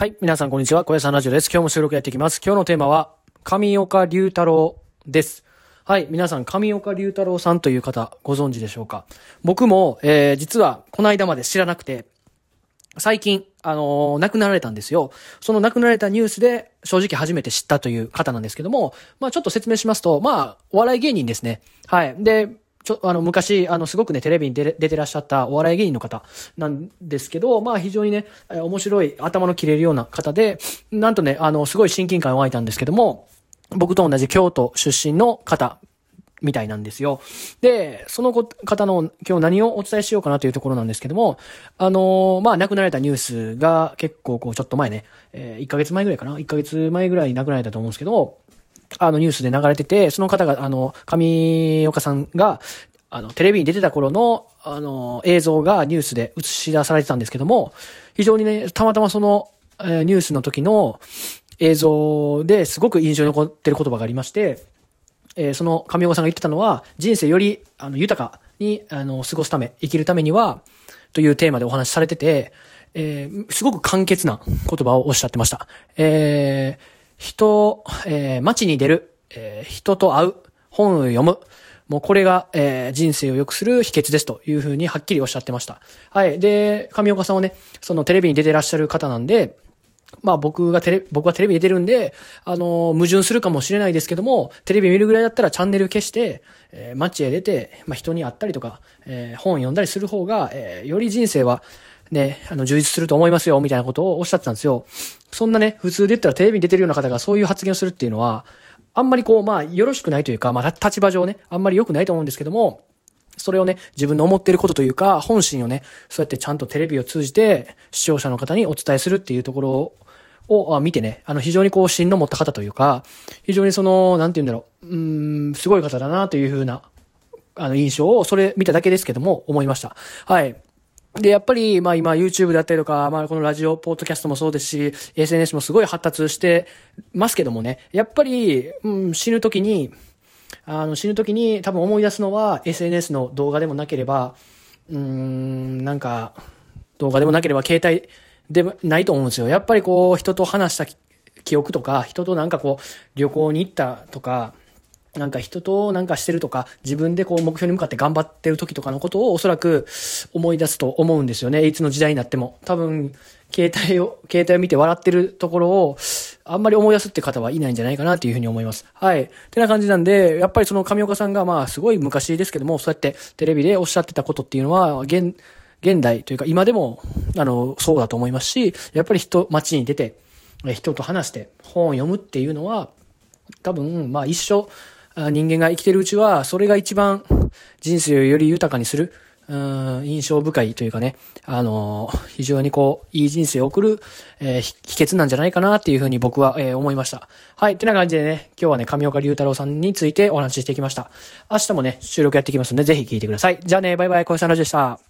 はい。皆さん、こんにちは。小屋さんラジオです。今日も収録やっていきます。今日のテーマは、上岡龍太郎です。はい。皆さん、上岡龍太郎さんという方、ご存知でしょうか？僕も、えー、実は、この間まで知らなくて、最近、あのー亡くなられたんですよ。その亡くなられたニュースで、正直初めて知ったという方なんですけども、まあちょっと説明しますと、まあ、お笑い芸人ですね。はい。で、ちょ、あの、昔、あの、すごくね、テレビに出てらっしゃったお笑い芸人の方なんですけど、まあ、非常にね、面白い、頭の切れるような方で、なんとね、あの、すごい親近感湧いたんですけども、僕と同じ京都出身の方、みたいなんですよ。で、その方の今日何をお伝えしようかなというところなんですけども、あのまあ、亡くなられたニュースが結構こう、ちょっと前ね、えー1ヶ月前ぐらいかな ?1 ヶ月前ぐらいに亡くなられたと思うんですけど、あのニュースで流れてて、その方が、あの、上岡さんが、あの、テレビに出てた頃の、あの、映像がニュースで映し出されてたんですけども、非常にね、たまたまその、えニュースの時の映像ですごく印象に残ってる言葉がありまして、えーその上岡さんが言ってたのは、人生より、あの、豊かに、あの、過ごすため、生きるためには、というテーマでお話しされてて、えーすごく簡潔な言葉をおっしゃってました。えー人、えー街に出る、えー人と会う、本を読む、もうこれが、えー人生を良くする秘訣ですというふうにはっきりおっしゃってました。はい。で、上岡さんはね、そのテレビに出てらっしゃる方なんで、まあ僕がテレ、僕はテレビに出てるんで、あの、矛盾するかもしれないですけども、テレビ見るぐらいだったらチャンネル消して、えー街へ出て、まあ人に会ったりとか、えー本読んだりする方が、えーより人生は、ね、あの、充実すると思いますよ、みたいなことをおっしゃってたんですよ。そんなね、普通で言ったらテレビに出てるような方がそういう発言をするっていうのは、あんまりこう、まあ、よろしくないというか、まあ、立場上ね、あんまり良くないと思うんですけども、それをね、自分の思ってることというか、本心をね、そうやってちゃんとテレビを通じて、視聴者の方にお伝えするっていうところを、あ見てね、あの、非常にこう、芯の持った方というか、非常にその、なんて言うんだろう、うーん、すごい方だなというふうな、あの、印象を、それ見ただけですけども、思いました。はい。で、やっぱり、まあ今 YouTube だったりとか、まあこのラジオ、ポッドキャストもそうですし、SNS もすごい発達してますけどもね、やっぱり、うん、死ぬ時に、あの、死ぬ時に多分思い出すのは SNS の動画でもなければ、うーん、なんか、動画でもなければ携帯でもないと思うんですよ。やっぱりこう、人と話した記記憶とか、人となんかこう、旅行に行ったとか、なんか人となんかしてるとか、自分でこう目標に向かって頑張ってる時とかのことをおそらく思い出すと思うんですよね。いつの時代になっても。多分、携帯を、携帯を見て笑ってるところを、あんまり思い出すって方はいないんじゃないかなっていうふうに思います。はい。ってな感じなんで、やっぱりその上岡さんがまあすごい昔ですけども、そうやってテレビでおっしゃってたことっていうのは、現、現代というか今でも、あの、そうだと思いますし、やっぱり人、街に出て、人と話して本を読むっていうのは、多分、まあ一生、あ人間が生きてるうちは、それが一番人生をより豊かにする、うん印象深いというかね、あのー非常にこう、いい人生を送る、えー秘訣なんじゃないかなっていうふうに僕は、えー思いました。はい。ってな感じでね、今日はね、神岡龍太郎さんについてお話ししてきました。明日もね、収録やってきますんで、ぜひ聞いてください。じゃあね、バイバイ、小石さんラジオでした。